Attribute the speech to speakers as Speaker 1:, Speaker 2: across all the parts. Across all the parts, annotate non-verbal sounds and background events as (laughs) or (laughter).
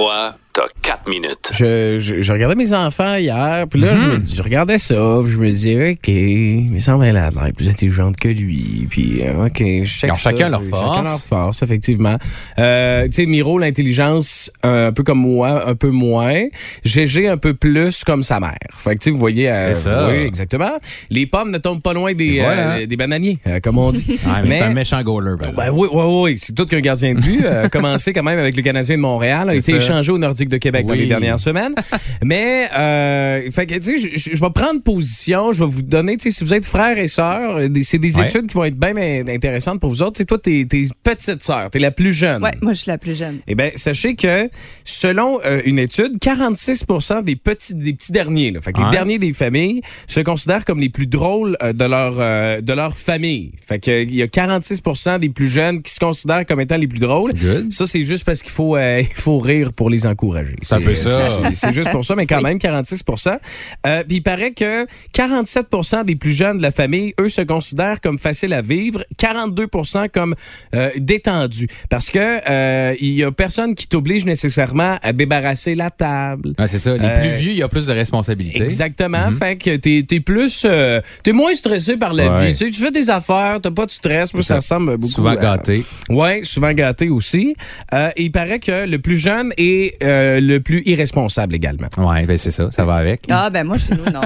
Speaker 1: La croix,
Speaker 2: t'as 4 minutes.
Speaker 3: Je, je, je regardais mes enfants hier, puis là, je, me- je regardais ça, puis je me disais, OK, il me semble qu'elle a l'air plus intelligente que lui, puis euh, OK, je check
Speaker 4: Ils ont
Speaker 3: ça,
Speaker 4: chacun leur force.
Speaker 3: Chacun leur force, effectivement. Euh, tu sais, Miro, l'intelligence, un peu comme moi, un peu moins. GG, un peu plus comme sa mère. Fait que, tu sais, vous voyez... euh,
Speaker 4: C'est ça.
Speaker 3: Oui, exactement. Les pommes ne tombent pas loin des,
Speaker 4: voilà.
Speaker 3: euh, des bananiers, euh, comme on dit. (laughs)
Speaker 4: Ouais, mais, c'est un méchant goaler. ben.
Speaker 3: Ben oui, oui, oui, c'est tout qu'un gardien de but. Euh, commencé quand même avec le Canadien de Montréal, a été
Speaker 4: ça.
Speaker 3: échangé au Nordique de Québec dans
Speaker 4: Oui.
Speaker 3: les dernières semaines. (laughs) Mais, euh, fait que, tu sais, je- vais prendre position, je vais vous donner, tu sais, si vous êtes frères et sœurs, euh, c'est des
Speaker 4: Ouais.
Speaker 3: études qui vont être bien in- intéressantes pour vous autres. Tu sais, toi, t'es t'es petite sœur, t'es la plus jeune.
Speaker 5: Ouais, moi, je suis la plus jeune.
Speaker 3: Eh bien, sachez que selon euh, une étude, 46 des petits, des petits derniers, là, fait que les derniers des familles, se considèrent comme les plus drôles euh, de, leur, euh, de leur famille. Fait que, il y a 46 des plus jeunes qui se considèrent comme étant les plus drôles.
Speaker 4: Good.
Speaker 3: Ça, c'est juste parce qu'il faut, euh, (laughs) il faut rire pour les encourager.
Speaker 4: C'est un peu ça.
Speaker 3: c'est- juste pour ça, mais quand même, 46% Euh, Puis il paraît que 47% des plus jeunes de la famille, eux, se considèrent comme faciles à vivre, 42% comme euh, détendus. Parce que euh, il y a personne qui t'oblige nécessairement à débarrasser la table.
Speaker 4: Ouais, c'est ça. Les
Speaker 3: Euh,
Speaker 4: plus vieux, il y a plus de responsabilités.
Speaker 3: Exactement. Fait que t'es es plus. euh, t'es moins stressé par la
Speaker 4: Ouais.
Speaker 3: vie. Tu fais des affaires, t'as pas de stress. Moi, ça,
Speaker 4: Ça.
Speaker 3: ressemble beaucoup.
Speaker 4: Souvent
Speaker 3: à-
Speaker 4: gâté.
Speaker 3: Ouais, souvent gâté aussi. Euh, et il paraît que le plus jeune est euh, le plus irresponsable également.
Speaker 4: Ouais, ben c'est ça. Ça va avec.
Speaker 5: Ah, ben moi, chez nous, non.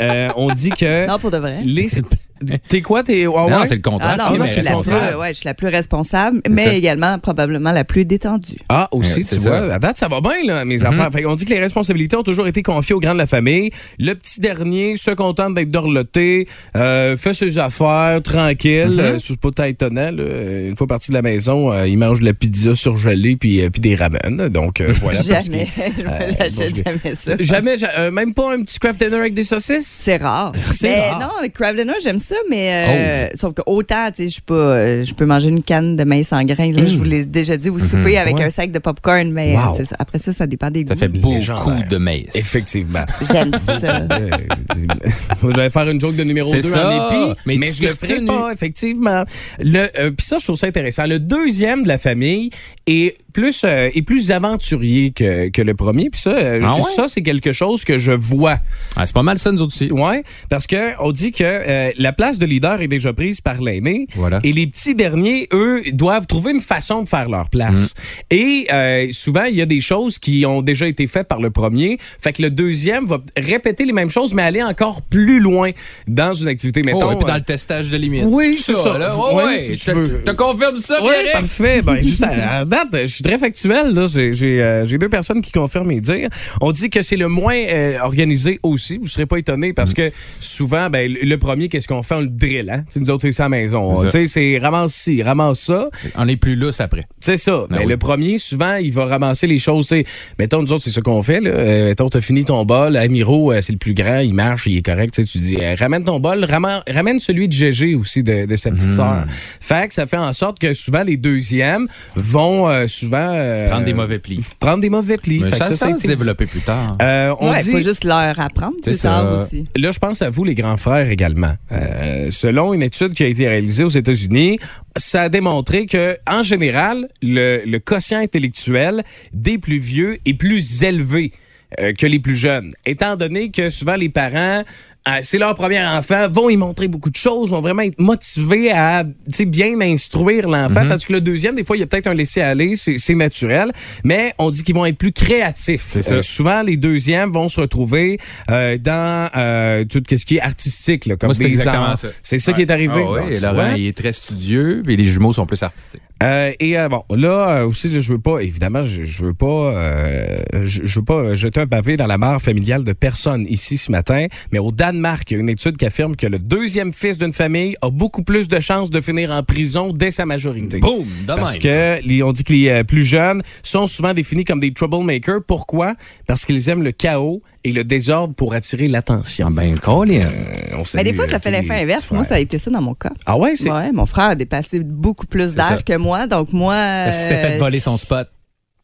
Speaker 3: Euh, on dit que.
Speaker 5: non, pour de vrai.
Speaker 3: les... T'es quoi? T'es. ah
Speaker 4: Non,
Speaker 3: ouais?
Speaker 4: c'est le contraire.
Speaker 5: Ah non, moi, je suis, la plus,
Speaker 3: responsable.
Speaker 5: ouais, je suis la plus responsable, mais
Speaker 4: ça.
Speaker 5: également probablement la plus détendue.
Speaker 3: Ah, aussi,
Speaker 4: Ouais,
Speaker 3: tu
Speaker 4: c'est
Speaker 3: vois.
Speaker 4: ça.
Speaker 3: À date, ça va bien, là, mes affaires. Fait on dit que les responsabilités ont toujours été confiées aux grands de la famille. Le petit dernier se contente d'être dorloté, euh, fait ses affaires, tranquille.
Speaker 4: Mhm.
Speaker 3: euh, c'est pas étonnant, là. Euh, Une fois parti de la maison, euh, il mange de la pizza surgelée puis, euh, puis des ramen. Donc, euh, voilà.
Speaker 5: jamais. (laughs) je
Speaker 3: Euh,
Speaker 5: jamais ça.
Speaker 3: Jamais, ja- euh, même pas un petit craft dinner avec des saucisses?
Speaker 5: C'est rare. (laughs)
Speaker 3: C'est
Speaker 5: mais
Speaker 3: rare.
Speaker 5: non, le crab dinner, j'aime ça, mais
Speaker 4: Oh.
Speaker 5: euh, sauf que autant, tu sais, je peux, je peux manger une canne de maïs en grains. Là, Je vous l'ai déjà dit, vous soupez avec
Speaker 3: Mm. Ouais.
Speaker 5: un sac de popcorn, mais
Speaker 3: Wow.
Speaker 5: euh, ça. après ça, ça dépend des
Speaker 4: Ça
Speaker 5: goûts.
Speaker 4: fait beaucoup de maïs.
Speaker 3: Effectivement. (laughs)
Speaker 5: J'aime (laughs) ça.
Speaker 3: J'allais faire une joke de numéro
Speaker 4: C'est
Speaker 3: 2
Speaker 4: ça,
Speaker 3: en épi, mais,
Speaker 4: mais tu
Speaker 3: je le ferai pas, effectivement. Le, euh, Puis ça, je trouve ça intéressant. Le deuxième de la famille est plus, euh, est plus aventurier que, que le premier. Puis ça, euh,
Speaker 4: Ah ouais?
Speaker 3: ça c'est quelque chose que je vois.
Speaker 4: Ah, c'est pas mal ça, nous autres aussi.
Speaker 3: Ouais, parce que on dit que euh, la place de leader est déjà prise par l'aîné.
Speaker 4: Voilà.
Speaker 3: Et les petits derniers, eux, doivent trouver une façon de faire leur place.
Speaker 4: Mm.
Speaker 3: Et euh, souvent, il y a des choses qui ont déjà été faites par le premier. Fait que le deuxième va répéter les mêmes choses, mais aller encore plus loin dans une activité. Mettons,
Speaker 4: Oh, et puis dans
Speaker 3: euh,
Speaker 4: le testage de limite.
Speaker 3: Oui, c'est ça.
Speaker 4: là.
Speaker 3: Ouais,
Speaker 4: Ouais, ouais.
Speaker 3: tu
Speaker 4: Je
Speaker 3: veux.
Speaker 4: te- te confirme ça,
Speaker 3: Oui,
Speaker 4: Pierre?
Speaker 3: parfait. Ben, juste à, à date, je suis très factuel. là. J'ai j'ai, euh, j'ai deux personnes qui confirment mes dires. On dit que c'est le moins euh, organisé aussi. Vous ne serez pas étonné parce que souvent, ben, le premier, qu'est-ce qu'on fait? On le drill. Hein? Tu nous autres, c'est ça à la maison.
Speaker 4: C'est.
Speaker 3: Tu c'est ramasse ci, ramasse ça.
Speaker 4: On est plus lousse après.
Speaker 3: C'est ça.
Speaker 4: Ben oui.
Speaker 3: le premier, souvent, il va ramasser les choses. C'est, mettons, nous autres, c'est ce qu'on fait. Là. Euh, mettons, t'as fini ton bol. Amiro, c'est le plus grand. Il marche, il est correct. Tu sais, tu dis, ramène ton bol. Ramène, ramène celui de GG aussi, de, de sa petite
Speaker 4: Hmm.
Speaker 3: sœur. Fait que ça fait en sorte que souvent, les deuxièmes vont euh, souvent... euh,
Speaker 4: Prendre des mauvais plis.
Speaker 3: Prendre des mauvais plis.
Speaker 4: Mais
Speaker 3: Fait que
Speaker 4: ça, ça se développer plus tard.
Speaker 3: Euh, on
Speaker 5: Ouais, il
Speaker 3: dit...
Speaker 5: faut juste leur apprendre plus tard
Speaker 4: ça.
Speaker 5: aussi.
Speaker 3: Là, je pense à vous, les grands frères également. Euh, selon une étude qui a été réalisée aux États-Unis, ça a démontré que, en général, le, le quotient intellectuel des plus vieux est plus élevé euh, que les plus jeunes. Étant donné que souvent les parents, euh, c'est leur premier enfant, vont y montrer beaucoup de choses, vont vraiment être motivés à tu sais, bien instruire l'enfant. Tandis que le deuxième, des fois, il y a peut-être un laisser-aller, c'est c'est naturel, mais on dit qu'ils vont être plus créatifs.
Speaker 4: C'est ça.
Speaker 3: Euh, souvent, les deuxièmes vont se retrouver euh, dans euh, tout ce qui est artistique, là, comme
Speaker 4: c'est
Speaker 3: des
Speaker 4: exactement
Speaker 3: arts.
Speaker 4: ça.
Speaker 3: C'est ça qui est arrivé.
Speaker 4: Ah et Laurent,
Speaker 3: vois?
Speaker 4: il est très studieux, et les jumeaux sont plus artistiques.
Speaker 3: Euh, et euh, bon, là euh, aussi, là, je veux pas, évidemment, je, je veux pas, euh, je, je veux pas euh, jeter un pavé dans la mare familiale de personne ici ce matin, mais au Danemark, il y a une étude qui affirme que le deuxième fils d'une famille a beaucoup plus de chances de finir en prison dès sa majorité.
Speaker 4: Boum, de
Speaker 3: Parce que les- on dit que les plus jeunes sont souvent définis comme des troublemakers. Pourquoi? Parce qu'ils aiment le chaos et le désordre pour attirer l'attention.
Speaker 4: Ben, Colin.
Speaker 3: Euh, on
Speaker 5: Mais
Speaker 3: salue,
Speaker 5: des fois, ça
Speaker 3: euh,
Speaker 5: fait l'effet inverse. Moi, ça a été ça dans mon cas.
Speaker 3: Ah ouais, c'est.
Speaker 5: Ouais, mon frère a dépassé beaucoup plus d'âge que moi. Donc, moi.
Speaker 4: Parce que tu t'es fait
Speaker 5: euh,
Speaker 4: voler son spot.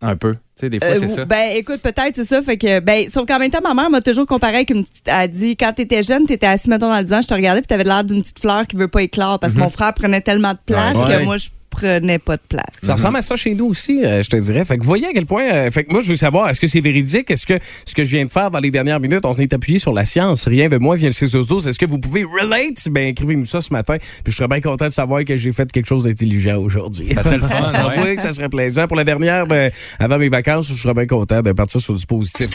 Speaker 4: Un peu. Tu sais, des fois,
Speaker 5: Euh,
Speaker 4: c'est ça.
Speaker 5: Ben, écoute, peut-être, c'est ça. Fait que, ben, sauf qu'en même temps, ma mère m'a toujours comparé avec une petite. Elle a dit, quand t'étais jeune, t'étais assis, mettons, dans le divan, je te regardais, puis t'avais l'air d'une petite fleur qui veut pas éclore parce que mon frère prenait tellement de place
Speaker 3: Mhm. Ouais.
Speaker 5: que moi, je prenais pas de place.
Speaker 3: Ça ressemble à ça chez nous aussi, euh, je te dirais. Fait que voyez à quel point. euh, fait que moi, je veux savoir, est-ce que c'est véridique? Est-ce que ce que je viens de faire dans les dernières minutes, on s'est appuyé sur la science? Rien de moi vient le 6 12 Est-ce que vous pouvez relate? Ben, écrivez-nous ça ce matin. Puis je serais bien content de savoir que j'ai fait quelque chose d'intelligent aujourd'hui.
Speaker 4: Ça serait le fun, (laughs) ouais.
Speaker 3: oui, ça serait plaisant. Pour la dernière, ben, avant mes vacances, je serais bien content de partir sur du positif.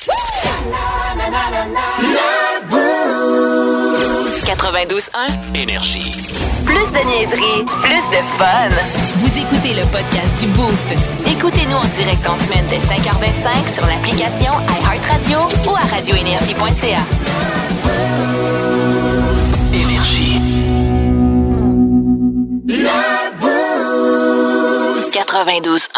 Speaker 6: 92.1.
Speaker 2: Énergie.
Speaker 6: Plus de niaiserie, plus de fun. Vous écoutez le podcast du Boost. Écoutez-nous en direct en semaine dès 5h25 sur l'application iHeartRadio ou à radioénergie.ca.
Speaker 2: Énergie.
Speaker 6: 92.1.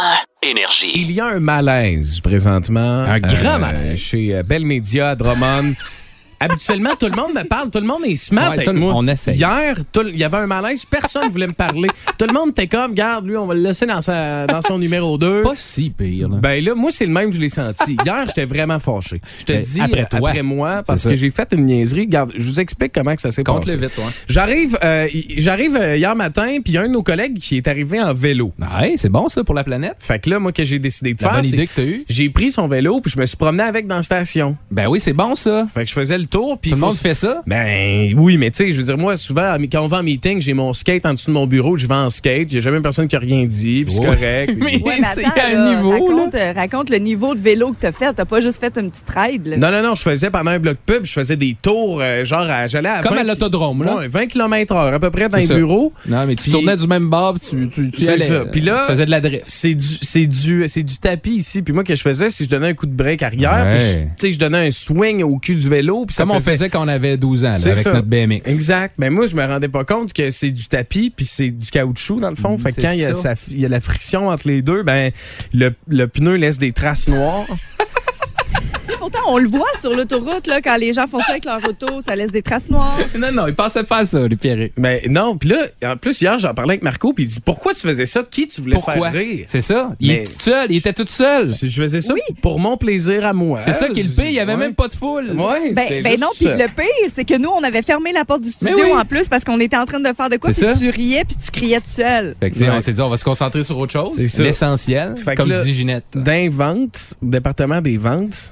Speaker 2: Énergie.
Speaker 3: Il y a un malaise présentement.
Speaker 4: Un grand malaise.
Speaker 3: Chez euh, Bell Media à Drummond. (laughs) Habituellement, tout le monde me parle, tout le monde est smart
Speaker 4: Ouais,
Speaker 3: avec
Speaker 4: tout le-
Speaker 3: moi.
Speaker 4: on essaye.
Speaker 3: Hier, il y avait un malaise, personne ne voulait me parler. Tout le monde était comme, garde, lui, on va le laisser dans, sa, dans son numéro 2.
Speaker 4: Pas si pire, là.
Speaker 3: Ben là, moi, c'est le même, je l'ai senti. Hier, j'étais vraiment fâché. Je te
Speaker 4: Ben,
Speaker 3: dis,
Speaker 4: après
Speaker 3: après,
Speaker 4: toi.
Speaker 3: moi, parce que j'ai fait une niaiserie. Regarde, je vous explique comment que ça s'est passé.
Speaker 4: Vite, toi.
Speaker 3: J'arrive, euh, j'arrive euh, hier matin, puis il y a un de nos collègues qui est arrivé en vélo.
Speaker 4: Ouais, c'est bon, ça, pour la planète.
Speaker 3: Fait que là, moi, que j'ai décidé de
Speaker 4: La
Speaker 3: faire,
Speaker 4: bonne
Speaker 3: c'est
Speaker 4: idée que t'as eue.
Speaker 3: j'ai pris son vélo puis je me suis promené avec dans la station.
Speaker 4: Ben oui, c'est bon, ça.
Speaker 3: Fait que je faisais le tour puis
Speaker 4: Tout le
Speaker 3: faut-
Speaker 4: monde fait ça?
Speaker 3: Ben oui, mais tu sais, je veux dire moi souvent quand on va en meeting, j'ai mon skate en dessous de mon bureau, je vais en skate, a jamais personne qui a rien dit, puis c'est correct. (laughs)
Speaker 4: Mais-
Speaker 5: Ouais, attends,
Speaker 4: un niveau,
Speaker 5: raconte, raconte le niveau de vélo que t'as fait. T'as pas juste fait une petite ride. là.
Speaker 3: Non non non, je faisais pendant un bloc pub, je faisais des tours euh, genre à- j'allais à
Speaker 4: Comme
Speaker 3: 20
Speaker 4: à l'autodrome, là.
Speaker 3: Ouais, 20 km/h à peu près dans les
Speaker 4: ça.
Speaker 3: bureaux.
Speaker 4: Non, mais tu tournais du même bord, puis tu, tu, tu
Speaker 3: C'est
Speaker 4: allais,
Speaker 3: ça.
Speaker 4: euh,
Speaker 3: Puis là-
Speaker 4: tu faisais de la drift.
Speaker 3: C'est du c'est du c'est du tapis ici. Puis moi que je faisais, c'est que je donnais un coup de break arrière,
Speaker 4: Ouais.
Speaker 3: puis je- tu sais je donnais un swing au cul du vélo, puis ça
Speaker 4: Comme on
Speaker 3: faisait
Speaker 4: faisait quand on avait 12 ans, là, avec
Speaker 3: ça.
Speaker 4: notre BMX.
Speaker 3: Exact. Mais moi, je me rendais pas compte que c'est du tapis puis c'est du caoutchouc dans le fond.
Speaker 4: Mm,
Speaker 3: fait que quand il y, a
Speaker 4: ça.
Speaker 3: sa- il y a la friction entre les deux, ben le, le pneu laisse des traces noires. (laughs)
Speaker 5: Pourtant, on le voit sur l'autoroute, là, quand les gens font ça avec leur auto, ça laisse des traces noires. (laughs)
Speaker 4: Non, non, il pensait de faire ça, les Pierrick.
Speaker 3: Mais non, puis là, en plus hier, j'en parlais avec Marco puis il dit pourquoi tu faisais ça? Qui tu voulais
Speaker 4: Pourquoi?
Speaker 3: faire rire?
Speaker 4: C'est ça. Il
Speaker 3: Mais-
Speaker 4: est tout seul. Il était tout seul.
Speaker 3: Je faisais ça pour mon plaisir à moi.
Speaker 4: C'est ça qui est le pire. Il n'y avait
Speaker 3: Ouais.
Speaker 4: même pas de foule.
Speaker 3: Ouais,
Speaker 5: Ben, ben non, puis le pire, c'est que nous, on avait fermé la porte du studio
Speaker 4: oui.
Speaker 5: en plus parce qu'on était en train de faire de quoi,
Speaker 4: C'est
Speaker 5: puis tu riais, puis tu criais tout seul.
Speaker 4: Fait que, tu sais,
Speaker 3: Ouais.
Speaker 4: on s'est dit, on va se concentrer sur autre chose.
Speaker 3: C'est ça.
Speaker 4: L'essentiel. Comme
Speaker 3: là,
Speaker 4: dit Ginette.
Speaker 3: D'un vente, au département des ventes,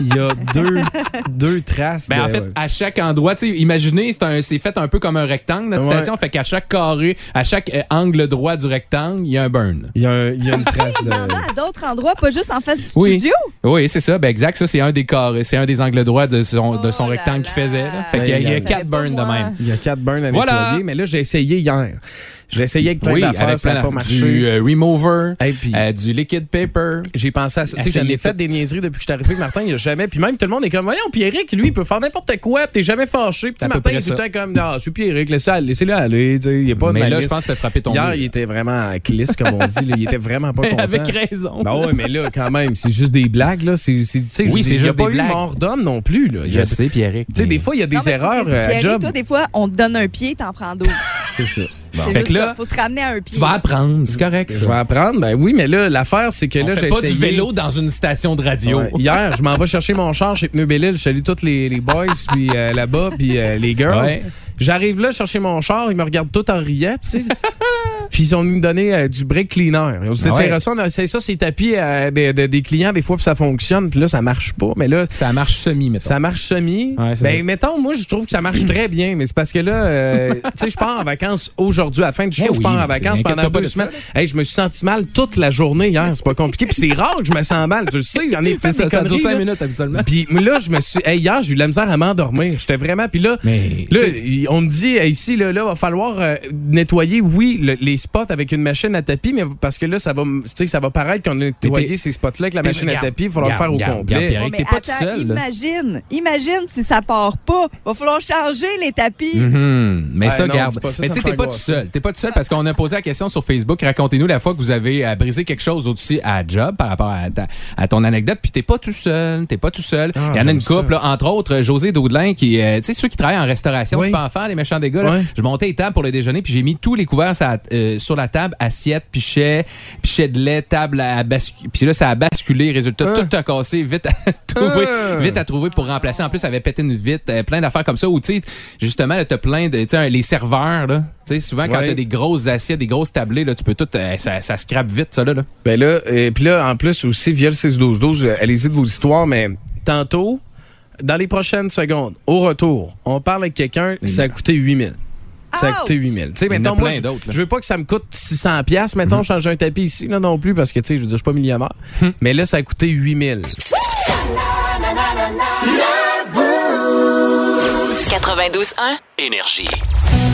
Speaker 3: il y a deux, deux traces.
Speaker 4: Ben,
Speaker 3: de-
Speaker 4: en fait, à chaque endroit, tu sais, imaginez, c'est un- c'est fait un peu comme un rectangle, notre
Speaker 3: Ouais.
Speaker 4: station. Fait qu'à chaque carré, à chaque euh, angle droit du rectangle, il y a un burn.
Speaker 3: il y a, y une (laughs) trace de.
Speaker 5: Il y en a à d'autres endroits, pas juste en face du
Speaker 4: Oui.
Speaker 5: studio?
Speaker 4: Oui, c'est ça. Ben, exact. Ça, c'est un des carrés. C'est un des angles droits de son, de son
Speaker 5: Oh
Speaker 4: rectangle qu'il faisait. Là. Fait qu'il y a, il y a
Speaker 3: Ben,
Speaker 4: quatre burns de même.
Speaker 3: Il y a quatre burns à
Speaker 4: Voilà.
Speaker 3: nettoyer, mais là, j'ai essayé hier. J'ai essayé avec plein
Speaker 4: Oui,
Speaker 3: d'affaires,
Speaker 4: avec
Speaker 3: ça
Speaker 4: plein
Speaker 3: n'a pas marché.
Speaker 4: Du euh, remover,
Speaker 3: Hey, puis
Speaker 4: euh, du liquid paper.
Speaker 3: j'ai pensé à ça. Tu sais, j'en ai fait des niaiseries depuis que je suis arrivé. Martin, jamais. Puis même tout le monde est comme, voyons, Pierrick, lui, il peut faire n'importe quoi. T'es jamais fâché.
Speaker 4: Peu
Speaker 3: Martin, il est tout le
Speaker 4: ça.
Speaker 3: temps comme, ah, je suis Pierrick, laissez- laissez-le aller. tu sais, Il est pas de
Speaker 4: Mais là, je pense que t'as frappé ton
Speaker 3: Hier, il était vraiment à clisse, comme on dit. là. Il était vraiment pas (laughs) content.
Speaker 4: Avec raison.
Speaker 3: Ben ouais, mais là, quand même, c'est juste des blagues. Là. C'est, c'est, tu sais,
Speaker 4: Oui,
Speaker 3: je
Speaker 4: c'est
Speaker 3: dis, il y a
Speaker 4: juste
Speaker 3: pas
Speaker 4: des
Speaker 3: eu
Speaker 4: blagues.
Speaker 3: mort d'homme non plus. Là. Y
Speaker 4: Je
Speaker 3: a-
Speaker 4: sais, Pierrick.
Speaker 3: Tu sais, des fois, il y a des
Speaker 5: Non,
Speaker 3: erreurs euh,
Speaker 5: toi, des fois, on te donne un pied, t'en prends d'autres.
Speaker 3: C'est ça.
Speaker 4: Fait que là,
Speaker 5: faut te ramener à un pied.
Speaker 4: Tu vas apprendre, c'est correct.
Speaker 3: Je vais apprendre. Ben oui, mais là, l'affaire, c'est que
Speaker 4: On
Speaker 3: là, j'ai
Speaker 4: pas
Speaker 3: essayé...
Speaker 4: du vélo dans une station de radio.
Speaker 3: Ouais. Hier, je m'en vais chercher mon char chez Pneu Bellil. Je salue tous les, les boys puis euh, là-bas, puis euh, les girls.
Speaker 4: Ouais.
Speaker 3: J'arrive là chercher mon char, ils me regardent tout en riant. Puis, (laughs) ils ont nous donné euh, du brake cleaner. On s'est
Speaker 4: Ah ouais.
Speaker 3: ça, c'est tapis euh, des, des- des clients des fois, puis ça fonctionne. Puis là, ça marche pas. Mais là,
Speaker 4: Ça marche semi, mettons.
Speaker 3: ça marche semi.
Speaker 4: Ouais, c'est
Speaker 3: ben,
Speaker 4: ça.
Speaker 3: mettons, moi, je trouve que ça marche très bien, mais c'est parce que là, euh, (laughs) tu sais, je pars en vacances aujourd'hui. À la fin du show,
Speaker 4: Eh
Speaker 3: je
Speaker 4: oui,
Speaker 3: pars en vacances pendant deux
Speaker 4: de ça,
Speaker 3: semaines. Hey, je me suis senti mal toute la journée hier. C'est pas compliqué. Puis c'est rare que je me sens mal. Tu le sais, j'en ai fait
Speaker 4: C'est ça,
Speaker 3: des
Speaker 4: ça dure 5
Speaker 3: là.
Speaker 4: minutes habituellement.
Speaker 3: Puis là, je me suis. Hey, hier, j'ai eu de la misère à m'endormir. J'étais vraiment. Puis là,
Speaker 4: Mais,
Speaker 3: là on me dit ici, là, là, va falloir euh, nettoyer, oui, le- les spots avec une machine à tapis, mais parce que là, ça va, tu sais, ça va paraître qu'on a nettoyé ces spots-là avec la machine à tapis. Il va falloir le faire au complet.
Speaker 4: regarde, Pierre.
Speaker 5: Ouais,
Speaker 4: t'es
Speaker 5: mais
Speaker 4: pas tout seul, là.
Speaker 5: Imagine, imagine si ça part pas. Va falloir changer les tapis.
Speaker 4: Mhm. Mais
Speaker 3: Ouais,
Speaker 4: ça,
Speaker 3: non,
Speaker 4: garde.
Speaker 3: pas ça,
Speaker 4: mais tu sais, t'es pas tout seul. T'es pas tout seul parce qu'on a posé la question sur Facebook. Racontez-nous la fois que vous avez euh, brisé quelque chose au-dessus à job par rapport à, ta- à ton anecdote. Puis t'es pas tout seul. T'es pas tout seul.
Speaker 3: Ah,
Speaker 4: Il y en a une couple, là, entre autres, José Daudelin, qui, euh, tu sais, ceux qui travaillent en restauration,
Speaker 3: Oui.
Speaker 4: tu peux en les méchants des gars. là.
Speaker 3: Ouais.
Speaker 4: Je montais les tables pour le déjeuner, puis j'ai mis tous les couverts sur la, euh, sur la table, assiette, pichet, pichet de lait, table à basculer. Puis là, ça a basculé. Résultat,
Speaker 3: Ah.
Speaker 4: tout a cassé. Vite à (laughs) trouver,
Speaker 3: Ah.
Speaker 4: vite à trouver pour remplacer. En plus, ça avait pété une vitre, euh, plein d'affaires comme ça. Ou tu sais, justement, t'as plein de, tu sais, les serveurs là. Tu sais, souvent quand
Speaker 3: Ouais.
Speaker 4: t'as des grosses assiettes, des grosses tablées, là, tu peux tout, euh, ça, ça scrape vite, ça là. là.
Speaker 3: Ben là, et puis là, en plus aussi, via le 6-12-12, euh, allez-y de vos histoires, mais tantôt, dans les prochaines secondes, au retour, on parle avec quelqu'un, ça a coûté 8000. Ça a
Speaker 5: Ouch!
Speaker 3: coûté 8000. Tu sais, mettons, moi,
Speaker 4: plein
Speaker 3: je-
Speaker 4: d'autres, là.
Speaker 3: je veux pas que ça me coûte 600 pièces mettons, changer un tapis ici, là, non plus, parce que, tu sais, je veux dire, je suis pas millionnaire. Mais là, ça a coûté 8000.
Speaker 6: 92.1.
Speaker 2: Énergie.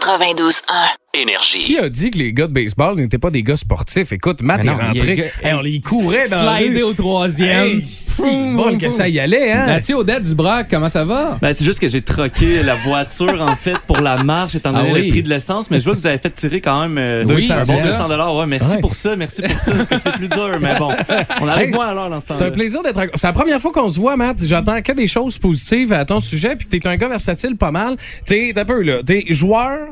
Speaker 6: 92.1.
Speaker 2: Énergie.
Speaker 3: Qui a dit que les gars de baseball n'étaient pas des gars sportifs? Écoute, Matt est
Speaker 4: non, il a
Speaker 3: rentré. Hey, on les courait dans rue.
Speaker 4: au troisième.
Speaker 3: Hey, si bol que ça y allait, hein?
Speaker 4: Mathieu Odette Dubrac, comment ça va?
Speaker 7: Ben, c'est juste que j'ai troqué la voiture, en fait, pour la marche, étant donné
Speaker 4: Ah oui.
Speaker 7: le prix de l'essence. Mais je vois que vous avez fait tirer quand même euh,
Speaker 4: Oui,
Speaker 7: un bon
Speaker 4: c'est
Speaker 7: 200
Speaker 4: ça.
Speaker 7: Ouais, merci
Speaker 3: Ouais.
Speaker 7: pour ça, merci pour ça, parce que c'est plus dur. Mais bon, on arrive
Speaker 3: Hey,
Speaker 7: moins à l'heure dans ce temps
Speaker 3: C'est un plaisir d'être. C'est la première fois qu'on se voit, Matt. J'entends que des choses positives à ton sujet, puis t'es un gars versatile pas mal. T'es t'es un peu là. T'es joueur,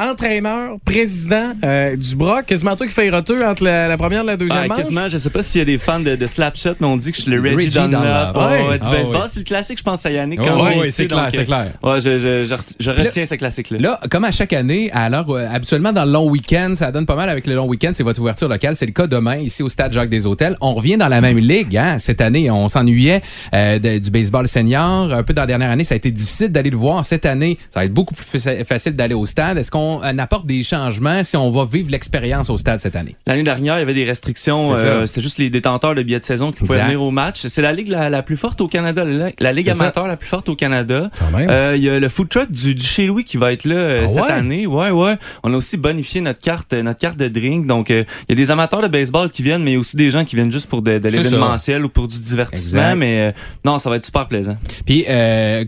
Speaker 3: entraîneur, président euh, du bras. Quasiment toi qui fais roteux entre la, la première et la deuxième manche.
Speaker 7: quasiment, je sais pas s'il y a des fans de, de Slapshot, mais on dit que je suis le Reggie,
Speaker 4: Reggie
Speaker 7: Dunlop,
Speaker 4: Dunlop.
Speaker 7: ouais, du
Speaker 4: Ah,
Speaker 7: baseball. C'est le classique, je pense, à Yannick,
Speaker 4: Oh,
Speaker 7: quand
Speaker 4: ouais,
Speaker 7: ici,
Speaker 4: c'est clair, c'est
Speaker 7: euh,
Speaker 4: clair.
Speaker 7: Ouais, je, je, je, ret- je retiens ce classique-là.
Speaker 4: Là, comme à chaque année, à l'heure, euh, habituellement dans le long week-end, ça donne pas mal avec le long week-end, c'est votre ouverture locale. C'est le cas demain, ici au stade Jacques des Hôtels. On revient dans la même ligue. Hein. Cette année, on s'ennuyait euh, du baseball senior. Un peu dans la dernière année, ça a été difficile d'aller le voir. Cette année, ça va être beaucoup plus fa- facile d'aller au stade. Est-ce qu'on euh, apporte des changements si on va vivre l'expérience au stade cette année?
Speaker 7: L'année dernière, il y avait des restrictions. Euh, C'était juste les détenteurs de billets de saison qui pouvaient venir au match. C'est la ligue la, la plus forte au Canada, la, la ligue
Speaker 4: ça.
Speaker 7: amateur la plus forte au Canada. Euh, Il y a le food truck du, du chez Louis qui va être là euh,
Speaker 3: Ah
Speaker 7: cette
Speaker 3: ouais?
Speaker 7: année. Ouais, ouais. On a aussi bonifié notre carte, notre carte de drink. Donc, il y a des amateurs de baseball qui viennent, mais il y a aussi des gens qui viennent juste pour de, de l'événementiel ou pour du divertissement.
Speaker 4: Exact.
Speaker 7: Mais non, ça va être super plaisant.
Speaker 4: Puis,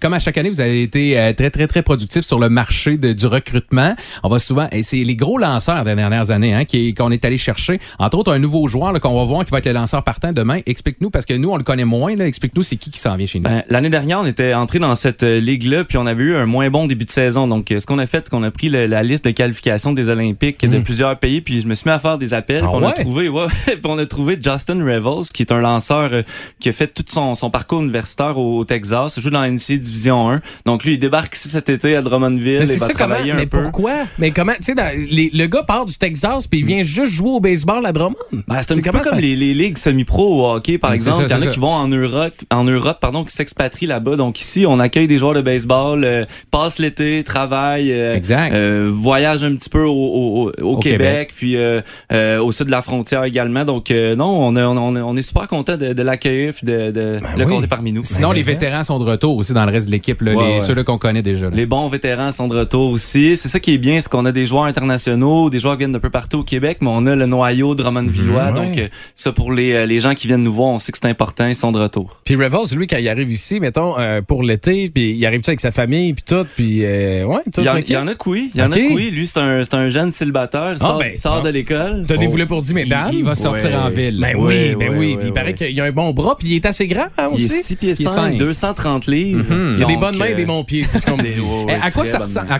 Speaker 4: comme à chaque année, vous avez été très, très, très productif sur le marché de- du recrutement. On va souvent, et c'est les gros lanceurs des dernières années hein, qui- qu'on est allé chercher. Entre autres, un nouveau joueur là, qu'on va voir qui va être le lanceur partant demain. Explique-nous, parce que nous, on le connaît moins. là. Explique-nous, c'est qui qui s'en vient chez nous.
Speaker 7: Ben, L'année dernière, on était entré dans cette euh, ligue-là, puis on avait eu un moins bon début de saison. Donc, euh, ce qu'on a fait, c'est qu'on a pris le- la liste de qualification des Olympiques de plusieurs pays, puis je me suis mis à faire des appels.
Speaker 3: Ah
Speaker 7: on
Speaker 3: ouais?
Speaker 7: a trouvé, ouais, (laughs) on a trouvé Justin Revels, qui est un lanceur euh, qui a fait tout son, son parcours universitaire au, au Texas, joue dans la NCAA Division 1. Donc, lui, il débarque ici cet été à Drummondville,
Speaker 3: Mais
Speaker 7: va
Speaker 3: ça comment?
Speaker 7: un
Speaker 3: Mais
Speaker 7: peu.
Speaker 3: pourquoi? Mais comment? Tu sais, le gars part du Texas puis il vient juste jouer au baseball à Drummond.
Speaker 7: Ben, c'est un petit peu comme
Speaker 3: ça-
Speaker 7: les, les ligues semi-pro au hockey, par exemple. Il y en a
Speaker 4: ça.
Speaker 7: qui vont en Europe, en Europe pardon, qui s'expatrient là-bas. Donc ici, on accueille des joueurs de baseball, euh, passent l'été, travaillent, euh,
Speaker 4: Exact.
Speaker 7: euh, voyagent un petit peu au, au- au- au
Speaker 4: Au
Speaker 7: Québec,
Speaker 4: Québec.
Speaker 7: puis euh, euh, au sud de la frontière également. Donc euh, non, on, a- on, a- on est super content de, de l'accueillir puis de, de le
Speaker 3: oui.
Speaker 7: compter parmi nous.
Speaker 4: Sinon,
Speaker 3: Ben,
Speaker 4: les vétérans sont de retour aussi dans le reste de l'équipe,
Speaker 7: Ouais, ouais.
Speaker 4: ceux-là qu'on connaît déjà. là.
Speaker 7: Les bons vétérans sont de retour aussi. C'est ça qui est bien, c'est qu'on a des joueurs internationaux, des joueurs qui viennent d'un peu partout au Québec, mais on a le noyau de Drummondvillois.
Speaker 3: Mhm, ouais.
Speaker 7: Donc euh, ça pour les, euh, les gens qui viennent nous voir, on sait que c'est important, ils sont de retour.
Speaker 3: Puis Revels, lui, quand il arrive ici, mettons, euh, pour l'été, puis il arrive avec sa famille, puis tout, puis euh, ouais, tout
Speaker 7: Il y, en, il y en a que oui. Il y en a que oui. Lui, c'est un, c'est un jeune célibataire. Il
Speaker 3: Ah,
Speaker 7: sort,
Speaker 3: ben,
Speaker 7: il sort de l'école.
Speaker 3: Tenez-vous-le pour dire,
Speaker 4: Il,
Speaker 3: mesdames.
Speaker 4: il va sortir
Speaker 7: Ouais.
Speaker 4: en ville.
Speaker 3: Ben
Speaker 7: Ouais,
Speaker 3: oui, ben
Speaker 7: ouais,
Speaker 3: oui.
Speaker 7: ouais,
Speaker 3: Puis il paraît
Speaker 7: ouais.
Speaker 3: qu'il a un bon bras, puis il est assez grand hein,
Speaker 7: Il est
Speaker 3: aussi.
Speaker 7: 6 pieds
Speaker 4: Six pieds
Speaker 7: 5,
Speaker 4: cinq.
Speaker 7: 230 livres.
Speaker 4: Mhm.
Speaker 3: Il y a des bonnes mains et des bons pieds, c'est ce qu'on me (laughs) dit.
Speaker 4: Eh, à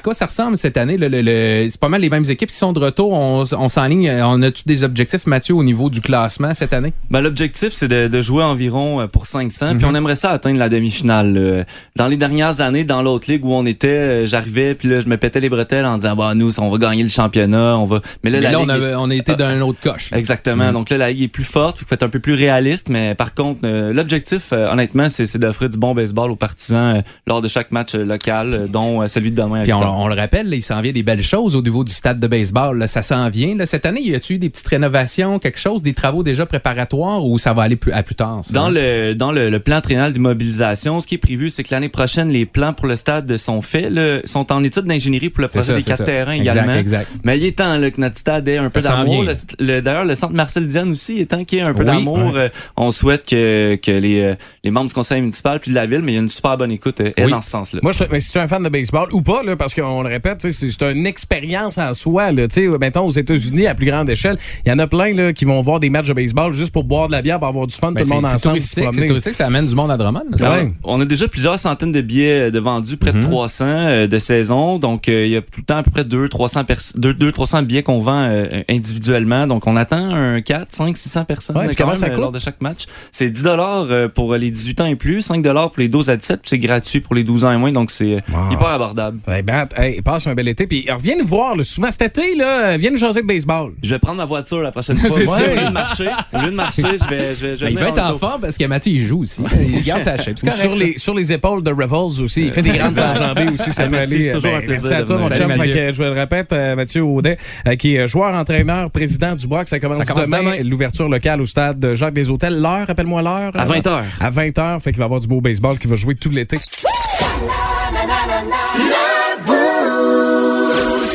Speaker 4: quoi ça ressemble cette année? Le- le- le- c'est pas mal les mêmes équipes qui sont de retour. On, on s'enligne. On a-tu des objectifs, Mathieu, au niveau du classement cette année?
Speaker 7: Ben, L'objectif, c'est de, de jouer environ euh, pour 500. Puis
Speaker 4: Mhm.
Speaker 7: on aimerait ça atteindre la demi-finale. Dans les dernières années, dans l'autre ligue où on était, euh, j'arrivais, puis là, je me pétais les bretelles en disant, bah, nous, on va gagner le championnat. On va... Mais là,
Speaker 4: Mais
Speaker 7: la
Speaker 4: là, on,
Speaker 7: est-
Speaker 4: avait- on a été d'un autre coche.
Speaker 7: Exactement.
Speaker 4: Mhm.
Speaker 7: Donc là, la ligue est plus forte, faut être un peu plus réaliste. Mais par contre, euh, l'objectif, honnêtement, c'est d'offrir du bon baseball aux partisans lors de chaque match local, dont celui de demain.
Speaker 4: Puis on, le rappelle, il s'en vient des des belles choses au niveau du stade de baseball. là. ça s'en vient. là. Cette année, y eu des petites rénovations, quelque chose, des travaux déjà préparatoires ou ça va aller plus, à plus tard? ça?
Speaker 7: Dans le dans le, le plan triennal d'immobilisation, ce qui est prévu, c'est que l'année prochaine, les plans pour le stade sont faits, là, sont en étude d'ingénierie pour le projet
Speaker 4: ça,
Speaker 7: des quatre terrains
Speaker 4: Exact,
Speaker 7: également.
Speaker 4: exact.
Speaker 7: Mais il est temps là, que notre stade ait un peu d'amour. D'ailleurs, le centre Marcel Diane aussi, il est temps qu'il y ait un peu
Speaker 4: Oui,
Speaker 7: d'amour. Euh, on souhaite que, que les, euh, les membres du conseil municipal puis de la ville, mais il y a une super bonne écoute euh,
Speaker 4: Oui.
Speaker 7: dans ce sens-là.
Speaker 3: Moi, je, mais si tu es un fan de baseball ou pas, là, parce qu'on le répète, c'est c'est une expérience en soi. Là, Tu sais, mettons, aux États-Unis, à plus grande échelle, il y en a plein là, qui vont voir des matchs de baseball juste pour boire de la bière, pour avoir du fun,
Speaker 4: Ben,
Speaker 3: tout le monde ensemble.
Speaker 4: C'est touristique, ça amène du monde à Drummond. là,
Speaker 3: Ouais.
Speaker 7: On a déjà plusieurs centaines de billets de vendus, près
Speaker 4: Mhm.
Speaker 7: de 300 euh, de saison. Donc, euh, il y a tout le temps à peu près 200-300 200, 200 billets qu'on vend euh, individuellement. Donc, on attend un 4, 5, 600 personnes
Speaker 3: Ouais,
Speaker 7: euh, quand
Speaker 3: comment
Speaker 7: même,
Speaker 3: ça
Speaker 7: euh,
Speaker 3: coûte?
Speaker 7: lors de chaque match. C'est 10 euh, pour les 18 ans et plus, 5 pour les 12 à 17, puis c'est gratuit pour les 12 ans et moins. Donc, c'est euh,
Speaker 3: Wow.
Speaker 7: hyper abordable.
Speaker 3: Ben, hey, passe un bel été. Puis reviens nous voir là, souvent cet été. Là, viens nous jaser de baseball.
Speaker 7: Je vais prendre ma voiture la prochaine (laughs) fois.
Speaker 4: C'est
Speaker 7: Moi,
Speaker 4: ça.
Speaker 7: Au lieu de marcher, au lieu de marcher, je vais, je vais, je vais
Speaker 4: Ben, il va être en forme parce que Mathieu, il joue aussi. Il garde sa correct,
Speaker 3: sur, les, sur les épaules de Revels aussi. Il fait des grandes enjambées aussi. Ça peut
Speaker 7: merci,
Speaker 3: aller.
Speaker 7: c'est toujours un
Speaker 3: merci
Speaker 7: plaisir
Speaker 3: à
Speaker 7: de
Speaker 3: toi, mon chum. Je le répète, euh, Mathieu Audet, euh, qui est joueur, entraîneur, président du Broc. Ça commence,
Speaker 4: Ça commence
Speaker 3: demain.
Speaker 4: demain.
Speaker 3: L'ouverture locale au stade de Jacques des Hôtels. L'heure, rappelle-moi l'heure.
Speaker 7: À 20 heures.
Speaker 3: À 20 h. Fait qu'il va y avoir du beau baseball qui va jouer tout l'été.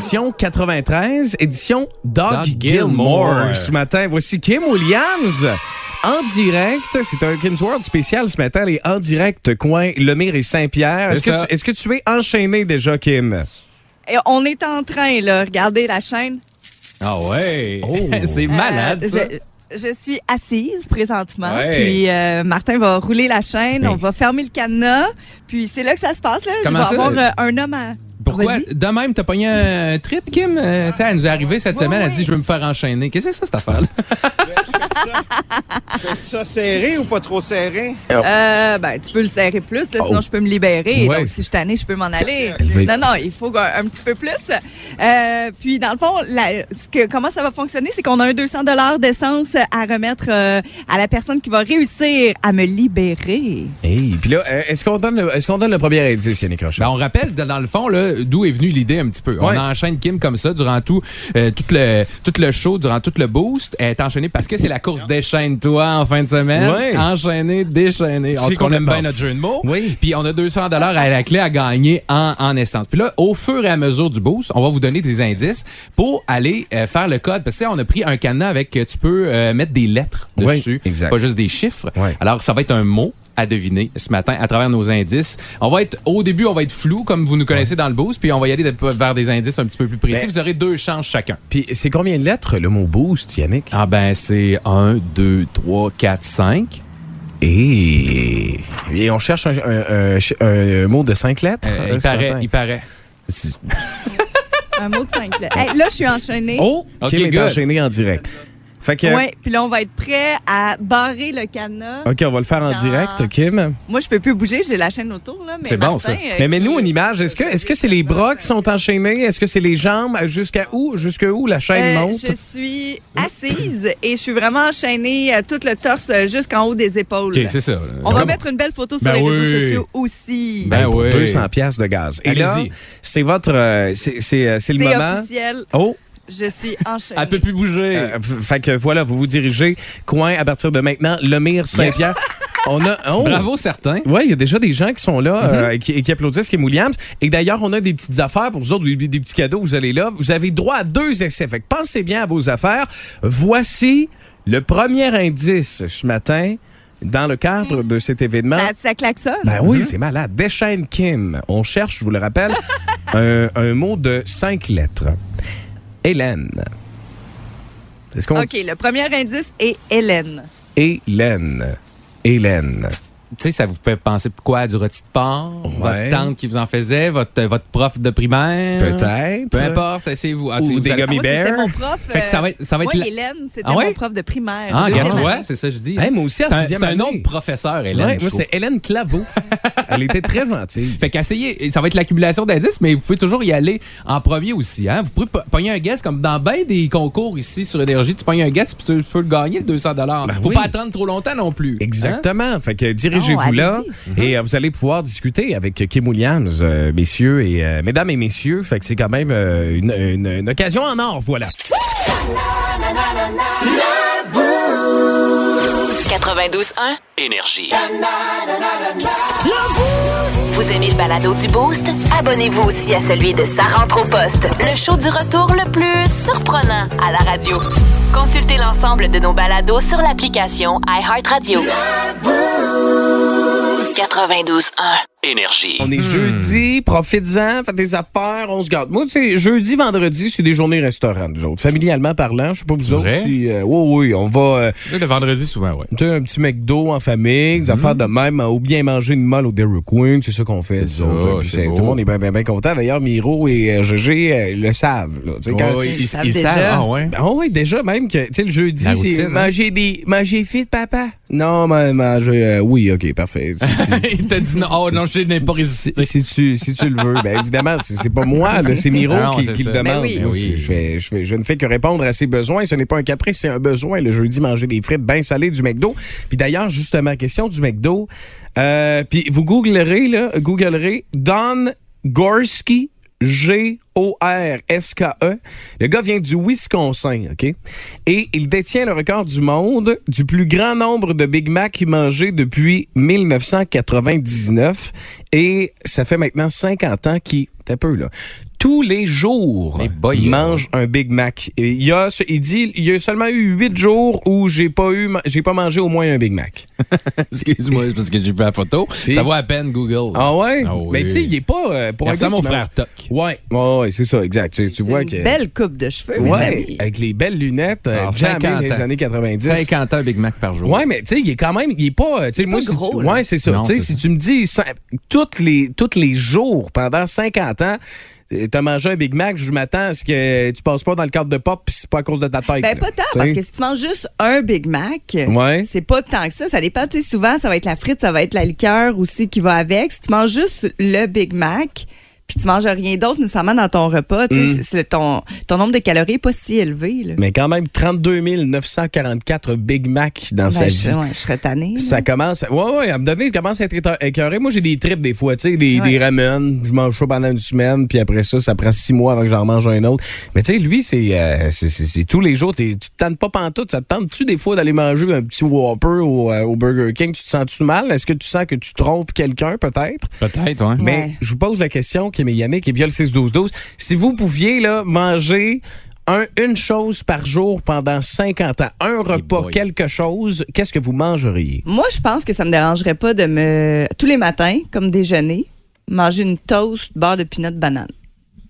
Speaker 3: Édition 93, édition Doug,
Speaker 4: Doug
Speaker 3: Gilmore.
Speaker 4: Gilmore.
Speaker 3: Ce matin, voici Kim Williams. En direct, c'est un Kim's World spécial ce matin, les en direct coin Lemire et Saint-Pierre. Est-ce que, tu- est-ce que tu es enchaîné déjà, Kim?
Speaker 5: Et on est en train, là. Regardez la chaîne.
Speaker 4: Ah ouais.
Speaker 3: Oh. (laughs)
Speaker 4: c'est malade,
Speaker 5: Euh,
Speaker 4: ça.
Speaker 5: Je, je suis assise présentement.
Speaker 4: Ouais.
Speaker 5: Puis euh, Martin va rouler la chaîne. On va fermer le cadenas. Puis c'est là que ça se passe. Là.
Speaker 4: Comment
Speaker 5: je
Speaker 4: ça?
Speaker 5: vais avoir euh, un homme à.
Speaker 4: Pourquoi? De même, t'as pogné un trip, Kim? Euh, elle nous est arrivée cette semaine, elle dit Je veux me faire enchaîner. Qu'est-ce que c'est ça, cette affaire-là? (laughs)
Speaker 8: ça serré ou pas trop serré?
Speaker 5: Euh, ben, tu peux le serrer plus, là, sinon
Speaker 3: Oh.
Speaker 5: je peux me libérer.
Speaker 3: Ouais.
Speaker 5: Donc, si je tannée, je peux m'en aller. Non, non, il faut un, un petit peu plus. Euh, puis, dans le fond, la- ce que, comment ça va fonctionner, c'est qu'on a un 200 d'essence à remettre euh, à la personne qui va réussir à me libérer.
Speaker 3: Hey, puis là, est-ce qu'on donne, le- est-ce qu'on donne le premier indice, Yannick Rochette?
Speaker 4: Ben, on rappelle, dans le fond, là, d'où est venue l'idée un petit peu.
Speaker 3: Ouais.
Speaker 4: On enchaîne Kim comme ça durant tout, euh, tout, le, tout le show, durant tout le boost. Elle est enchaînée parce que c'est la course déchaîne-toi en fin de semaine.
Speaker 3: Ouais.
Speaker 4: Enchaînée, déchaînée. En on aime bien notre jeu de mots.
Speaker 3: Oui.
Speaker 4: Puis on a 200 dollars à la clé à gagner en, en essence. Puis là, au fur et à mesure du boost, on va vous donner des indices pour aller euh, faire le code. Parce que on a pris un cadenas avec, euh, tu peux euh, mettre des lettres
Speaker 3: Oui,
Speaker 4: dessus.
Speaker 3: exact.
Speaker 4: Pas juste des chiffres.
Speaker 3: Ouais.
Speaker 4: Alors, ça va être un mot à deviner ce matin à travers nos indices. On va être au début, on va être flou comme vous nous connaissez dans le boost, puis on va y aller de- vers des indices un petit peu plus précis.
Speaker 3: Ben-
Speaker 4: vous aurez deux chances chacun.
Speaker 3: Puis c'est combien de lettres le mot boost, Yannick?
Speaker 4: Ah ben c'est 1 2 3 4 5.
Speaker 3: Et, et on cherche un, un- un- un mot de cinq lettres.
Speaker 4: Euh,
Speaker 3: euh,
Speaker 4: il paraît, il paraît.
Speaker 5: Un mot de cinq lettres. Hey, là, je suis enchaînée.
Speaker 3: Oh,
Speaker 4: Ok,
Speaker 3: Kim est enchaîné en direct. Fait que,
Speaker 5: Ouais, puis là, on va être prêt à barrer le cadenas.
Speaker 3: OK, on va le faire en
Speaker 5: Dans-
Speaker 3: direct, Kim.
Speaker 5: Moi, je peux plus bouger, j'ai la chaîne autour. là.
Speaker 4: C'est bon, ça.
Speaker 5: euh,
Speaker 3: Mais mets-nous une image. Est-ce que est-ce que c'est les bras qui sont enchaînés? Est-ce que c'est les jambes? Jusqu'à où? Jusqu'à où la chaîne
Speaker 5: Euh,
Speaker 3: monte?
Speaker 5: je suis assise et je suis vraiment enchaînée euh, tout le torse jusqu'à haut des épaules.
Speaker 4: OK, c'est ça.
Speaker 5: On va
Speaker 4: Comme-
Speaker 5: mettre une belle photo sur
Speaker 4: Ben
Speaker 5: les
Speaker 4: oui.
Speaker 5: réseaux sociaux aussi.
Speaker 4: Ben
Speaker 3: pour
Speaker 4: oui.
Speaker 3: 200 pièces de gaz. Et là,
Speaker 4: Allez-y.
Speaker 3: c'est votre... euh, c'est c'est, c'est le
Speaker 5: C'est
Speaker 3: moment.
Speaker 5: officiel,
Speaker 3: Oh!
Speaker 5: Je suis (laughs) enchaînée.
Speaker 4: Elle peut plus bouger.
Speaker 3: Euh, fait que voilà, vous vous dirigez coin à partir de maintenant, Lemire Saint-Pierre. (laughs) On a oh,
Speaker 4: Bravo certains.
Speaker 3: Ouais, il y a déjà des gens qui sont là
Speaker 4: Mm-hmm.
Speaker 3: euh, et qui, et qui applaudissent Kim Williams. Et d'ailleurs, on a des petites affaires pour vous autres, des, des petits cadeaux. Vous allez là. Vous avez droit à deux essais. Fait que pensez bien à vos affaires. Voici le premier indice ce matin dans le cadre de cet événement.
Speaker 5: Ça, ça klaxonne.
Speaker 3: Ben oui, c'est malade. Déchaîne Kim. On cherche, je vous le rappelle, (laughs) un, un mot de cinq lettres. Hélène. Est-ce qu'on
Speaker 5: OK, le premier indice est Hélène.
Speaker 3: Hélène. Hélène.
Speaker 4: Sais, ça vous fait penser quoi? Du rôti de porc?
Speaker 3: Ouais.
Speaker 4: Votre tante qui vous en faisait? Votre, votre prof de primaire?
Speaker 3: Peut-être.
Speaker 4: Peu importe, essayez-vous. Ah, tu
Speaker 3: Ou
Speaker 4: vous
Speaker 3: des
Speaker 4: allez-
Speaker 3: gummy
Speaker 5: Ah,
Speaker 3: bears.
Speaker 5: mon prof.
Speaker 4: Fait que ça va être- ça va être
Speaker 5: Moi,
Speaker 4: la-
Speaker 5: Hélène, c'était
Speaker 4: Ah ouais?
Speaker 5: mon prof de primaire.
Speaker 4: Ah, regarde, tu vois, c'est ça que je dis.
Speaker 3: Hey, moi aussi,
Speaker 4: C'est un,
Speaker 3: sixième
Speaker 4: c'est un
Speaker 3: année.
Speaker 4: autre professeur, Hélène.
Speaker 3: Ouais, moi, c'est Hélène Claveau. (laughs) Elle était très gentille.
Speaker 4: Fait qu'essayez, ça va être l'accumulation d'indices, mais vous pouvez toujours y aller en premier aussi. Hein? Vous pouvez po- pogner un guess comme dans bien des concours ici sur Énergie. Tu pognes un guess puis tu peux le gagner, le 200
Speaker 3: Ben
Speaker 4: Faut
Speaker 3: oui.
Speaker 4: pas attendre trop longtemps non plus. Hein?
Speaker 3: Exactement. Fait que dirigez-vous
Speaker 5: Oh,
Speaker 3: là et euh, vous allez pouvoir discuter avec Kim Williams, euh, messieurs et euh, mesdames et messieurs. Fait que c'est quand même euh, une, une- une occasion en or, voilà.
Speaker 6: 92.1.
Speaker 2: Énergie.
Speaker 6: Vous aimez le balado du Boost? Abonnez-vous aussi à celui de Sa rentre au poste, le show du retour le plus surprenant à la radio. Consultez l'ensemble de nos balados sur l'application iHeartRadio. 92.1.
Speaker 2: Énergie.
Speaker 3: On est jeudi, profites-en, faites des affaires, on se garde. Moi, tu sais, jeudi, vendredi, c'est des journées restaurant, nous autres. Familialement parlant, je sais pas vous autres si. euh, oui, oui, on va. euh,
Speaker 4: Le vendredi, souvent, ouais.
Speaker 3: tu sais, un petit McDo en famille, des affaires de même, ou bien manger une molle au Dairy Queen, c'est ça qu'on fait, nous
Speaker 4: ça,
Speaker 3: autres. Tout le monde est bien, bien, bien content. D'ailleurs, Miro et euh, GG euh, le savent. Là. Quand-
Speaker 4: Ouais, ils,
Speaker 5: savent
Speaker 4: ils
Speaker 5: déjà.
Speaker 4: savent, ah ouais?
Speaker 3: Ah oui, déjà, même que, tu sais, le jeudi, c'est
Speaker 4: hein?
Speaker 3: manger des, manger fit, papa. Non, mais manger, euh, oui, ok, parfait. Si, si. (laughs)
Speaker 4: il t'a dit non, oh non, je n'ai pas résisté.
Speaker 3: Si, si tu, si tu le veux, ben évidemment, c'est pas moi, c'est Miro
Speaker 4: non,
Speaker 3: qui, le demande.
Speaker 5: Ben oui.
Speaker 4: Ben oui.
Speaker 3: Je, fais- je fais- je ne fais que répondre à ses besoins. Ce n'est pas un caprice, c'est un besoin. Le jeudi, manger des frites bien salées du McDo. Puis d'ailleurs, justement, question du McDo. Euh, puis vous googlerez, là, googlerez Don Gorski. G-O-R-S-K-E. Le gars vient du Wisconsin, OK? Et il détient le record du monde du plus grand nombre de Big Mac mangés depuis 1999. Et ça fait maintenant 50 ans qu'il... T'as peu, là. Tous les jours,
Speaker 4: boy,
Speaker 3: il mange un Big Mac. Et il, y a, il dit, il y a seulement eu huit jours où j'ai pas eu, j'ai pas mangé au moins un Big Mac. (laughs)
Speaker 4: Excuse-moi, c'est parce que j'ai vu la photo. Ça vaut à peine Google.
Speaker 3: Ah ouais?
Speaker 4: Ah oui.
Speaker 3: Mais tu sais, il est pas euh, pour qui
Speaker 4: mon frère
Speaker 3: mange-
Speaker 4: Toc.
Speaker 3: Ouais, ouais, ouais, c'est ça, exact. Tu, tu vois
Speaker 5: Une
Speaker 3: que.
Speaker 5: belle coupe de cheveux, mes
Speaker 3: Ouais,
Speaker 5: amis.
Speaker 3: avec les belles lunettes euh,
Speaker 4: Alors,
Speaker 3: jammées
Speaker 4: 50
Speaker 3: des
Speaker 4: ans.
Speaker 3: années 90.
Speaker 4: 50 ans Big Mac par jour.
Speaker 3: Ouais, mais tu sais, il est quand même, il est pas, euh, tu sais, moi,
Speaker 5: pas
Speaker 3: si
Speaker 5: gros,
Speaker 3: ouais, c'est ça. Tu sais, si
Speaker 4: ça.
Speaker 3: tu me dis toutes les, tous les jours pendant 50 ans, t'as mangé un Big Mac, je m'attends à ce que tu passes pas dans le cadre de porte puis c'est pas à cause de ta tête.
Speaker 5: Ben, pas tant, parce que si tu manges juste un Big Mac,
Speaker 3: Ouais.
Speaker 5: c'est pas tant que ça. Ça dépend, tu sais, souvent, ça va être la frite, ça va être la liqueur aussi qui va avec. Si tu manges juste le Big Mac, puis tu manges rien d'autre nécessairement dans ton repas,
Speaker 3: Mm.
Speaker 5: c'est- c'est ton, ton nombre de calories n'est pas si élevé. Là.
Speaker 3: Mais quand même, 32 944 Big Mac dans sa
Speaker 5: Ben,
Speaker 3: vie.
Speaker 5: je, ouais, je serais tannée. là.
Speaker 3: Ça commence. Ouais, ouais, à me donner, ça commence à être écœuré. Moi, j'ai des trips des fois, tu sais, des,
Speaker 5: Ouais.
Speaker 3: des ramen. Je mange ça pendant une semaine, puis après ça, ça prend six mois avant que j'en mange un autre. Mais tu sais, lui, c'est euh, c'est- c'est- c'est tous les jours. T'es- Tu te tentes pas pantoute. Ça te tente-tu des fois d'aller manger un petit Whopper au, euh, au Burger King? Tu te sens-tu mal? Est-ce que tu sens que tu trompes quelqu'un, peut-être?
Speaker 4: Peut-être, ouais.
Speaker 3: Mais
Speaker 5: Ouais.
Speaker 3: je vous pose la question, Kim et Yannick, et via le 6-12-12. Si vous pouviez là, manger un- une chose par jour pendant 50 ans, un repas,
Speaker 4: boy.
Speaker 3: quelque chose, qu'est-ce que vous mangeriez?
Speaker 5: Moi, je pense que ça me dérangerait pas de me. Tous les matins, comme déjeuner, manger une toast, beurre de peanut banane.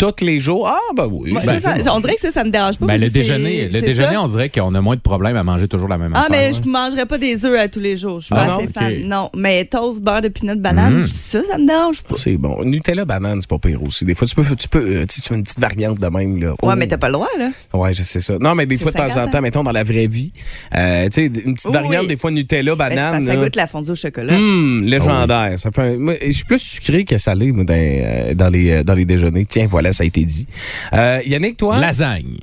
Speaker 3: Tous les jours? Ah, ben oui.
Speaker 5: Moi,
Speaker 3: Ben,
Speaker 5: ça, ça- on dirait que ça, ça me dérange pas.
Speaker 4: Ben, le déjeuner, le déjeuner on dirait qu'on a moins de problèmes à manger toujours la même
Speaker 5: Ah,
Speaker 4: affaire.
Speaker 5: mais je ne mangerais pas des œufs à tous les jours. Je suis
Speaker 3: Ah
Speaker 5: pas
Speaker 3: non?
Speaker 5: assez fan. Non, mais toast, beurre de peanut banane,
Speaker 4: Mm.
Speaker 5: ça, ça me dérange pas.
Speaker 3: C'est bon. Nutella banane, c'est pas pire aussi. Des fois, tu peux, tu peux, euh, tu sais, tu fais une petite variante de même, là.
Speaker 5: Ouais,
Speaker 3: Oh.
Speaker 5: mais t'as pas le droit, là.
Speaker 3: Ouais, je sais ça. Non, mais des fois, de temps en
Speaker 5: 50
Speaker 3: temps, mettons, dans la vraie vie, euh, tu sais, une petite
Speaker 5: Oui,
Speaker 3: variante,
Speaker 5: oui.
Speaker 3: des fois, Nutella
Speaker 5: Ben,
Speaker 3: banane.
Speaker 5: que ça goûte la fondue au chocolat.
Speaker 3: Hum, légendaire. Ça fait un- moi, je suis plus sucré que salé, moi, euh, dans les déjeuners. Tiens, voilà, ça a été dit. Euh, Yannick, toi?
Speaker 4: Lasagne.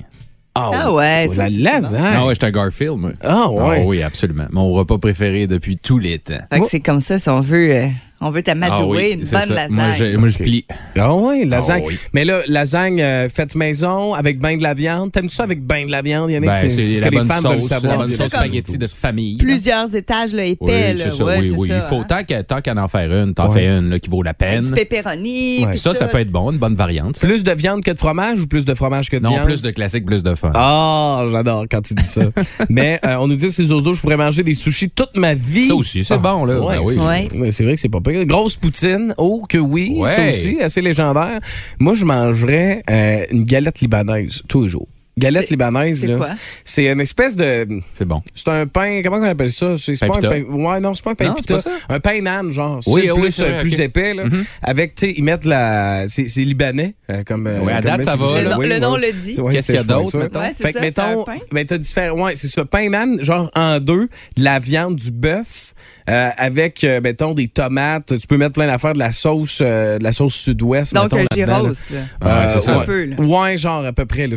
Speaker 5: Ah ouais, ça,
Speaker 3: la
Speaker 5: c'est
Speaker 3: lasagne.
Speaker 4: Ah ouais, j'étais un Garfield, moi.
Speaker 3: Ah ouais.
Speaker 4: Ah oui, absolument. Mon repas préféré depuis tous les temps.
Speaker 5: Fait que c'est comme ça, si on veut, euh, on veut t'amadouer
Speaker 4: Ah oui,
Speaker 5: une bonne
Speaker 4: ça.
Speaker 5: lasagne.
Speaker 4: Moi, je, moi, je plie.
Speaker 3: Ah ouais, lasagne.
Speaker 4: Ah oui.
Speaker 3: Mais là, lasagne euh, faite maison avec ben de la viande. T'aimes ça avec ben de la viande, Yannick?
Speaker 4: Ben,
Speaker 3: ce
Speaker 4: c'est
Speaker 3: que
Speaker 4: la
Speaker 3: les
Speaker 4: bonne
Speaker 3: femmes veulent
Speaker 4: sauce,
Speaker 3: savoir.
Speaker 4: la bonne sauce spaghetti de famille.
Speaker 5: Plusieurs étages là,
Speaker 4: Oui,
Speaker 5: épais. là.
Speaker 4: c'est ça,
Speaker 5: Ouais,
Speaker 4: oui,
Speaker 5: c'est
Speaker 4: oui.
Speaker 5: ça,
Speaker 4: Il faut,
Speaker 5: hein.
Speaker 4: tant qu'à tant qu'à en faire une, t'en
Speaker 3: Ouais.
Speaker 4: fais une là, qui vaut la
Speaker 5: Un
Speaker 4: peine.
Speaker 5: petit pepperoni.
Speaker 3: Ouais.
Speaker 4: Ça, ça peut être bon, une bonne variante.
Speaker 3: Plus de viande que de fromage ou plus de fromage que de
Speaker 4: Non,
Speaker 3: viande?
Speaker 4: plus de classique, plus de fun.
Speaker 3: Ah, j'adore quand tu dis ça. (laughs) Mais euh, on nous dit ces autres je pourrais manger des sushis toute ma vie.
Speaker 4: Ça aussi, c'est
Speaker 3: Ah,
Speaker 4: bon, là. Ben oui.
Speaker 3: c'est-
Speaker 5: Ouais.
Speaker 3: ouais, c'est vrai que c'est pas pire. Grosse poutine, oh que oui,
Speaker 4: Ouais.
Speaker 3: ça aussi, assez légendaire. Moi, je mangerais euh, une galette libanaise tous les jours. Galette libanaise,
Speaker 5: c'est
Speaker 3: là.
Speaker 5: quoi?
Speaker 3: C'est une espèce de.
Speaker 4: C'est bon.
Speaker 3: C'est un pain. Comment on appelle ça? C'est pas un pain. Ouais, non, c'est pas un pain
Speaker 4: Non, c'est
Speaker 3: pita.
Speaker 4: pas ça?
Speaker 3: Un pain nan, genre.
Speaker 4: Oui,
Speaker 3: C'est
Speaker 4: oui,
Speaker 3: plus,
Speaker 4: vrai,
Speaker 3: euh, plus épais, là.
Speaker 4: Mhm.
Speaker 3: Avec, tu sais, ils mettent la. C'est libanais. euh, comme, euh,
Speaker 4: Ouais, à
Speaker 3: comme
Speaker 4: date, ça va,
Speaker 5: Le,
Speaker 3: Oui,
Speaker 5: le nom le dit.
Speaker 3: Ouais,
Speaker 4: Qu'est-ce
Speaker 3: c'est
Speaker 4: qu'il y a d'autre?
Speaker 5: Ouais, c'est
Speaker 3: Fait que, mettons,
Speaker 5: pain.
Speaker 3: ben, t'as différents. Ouais, c'est ça. Pain nan, genre en deux, de la viande, du bœuf, euh, avec, euh, mettons, des tomates. Tu peux mettre plein d'affaires, de la sauce, euh, de la sauce sud-ouest.
Speaker 5: Donc, un gyros, là.
Speaker 4: C'est ça.
Speaker 5: Un peu, là.
Speaker 3: Ouais, genre à peu près. là.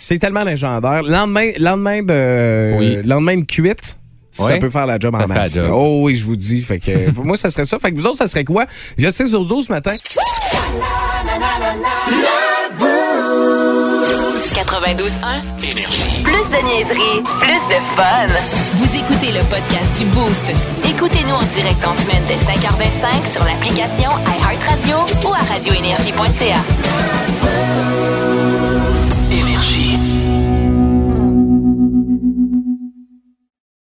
Speaker 3: C'est- tellement légendaire. Lendemain, lendemain de,
Speaker 4: Oui.
Speaker 3: lendemain de cuite. Ça
Speaker 4: Ouais.
Speaker 3: peut faire la job
Speaker 4: Ça
Speaker 3: en masse.
Speaker 4: job.
Speaker 3: Oh oui, je vous dis. Fait que (laughs) moi, ça serait ça. Fait que vous autres, ça serait quoi? J'ai 6 au 12 ce matin?
Speaker 6: 92.1. Plus de niaiserie, plus de fun. Vous écoutez le podcast du Boost. Écoutez-nous en direct en semaine dès 5h25 sur l'application iHeartRadio ou à radioénergie.ca.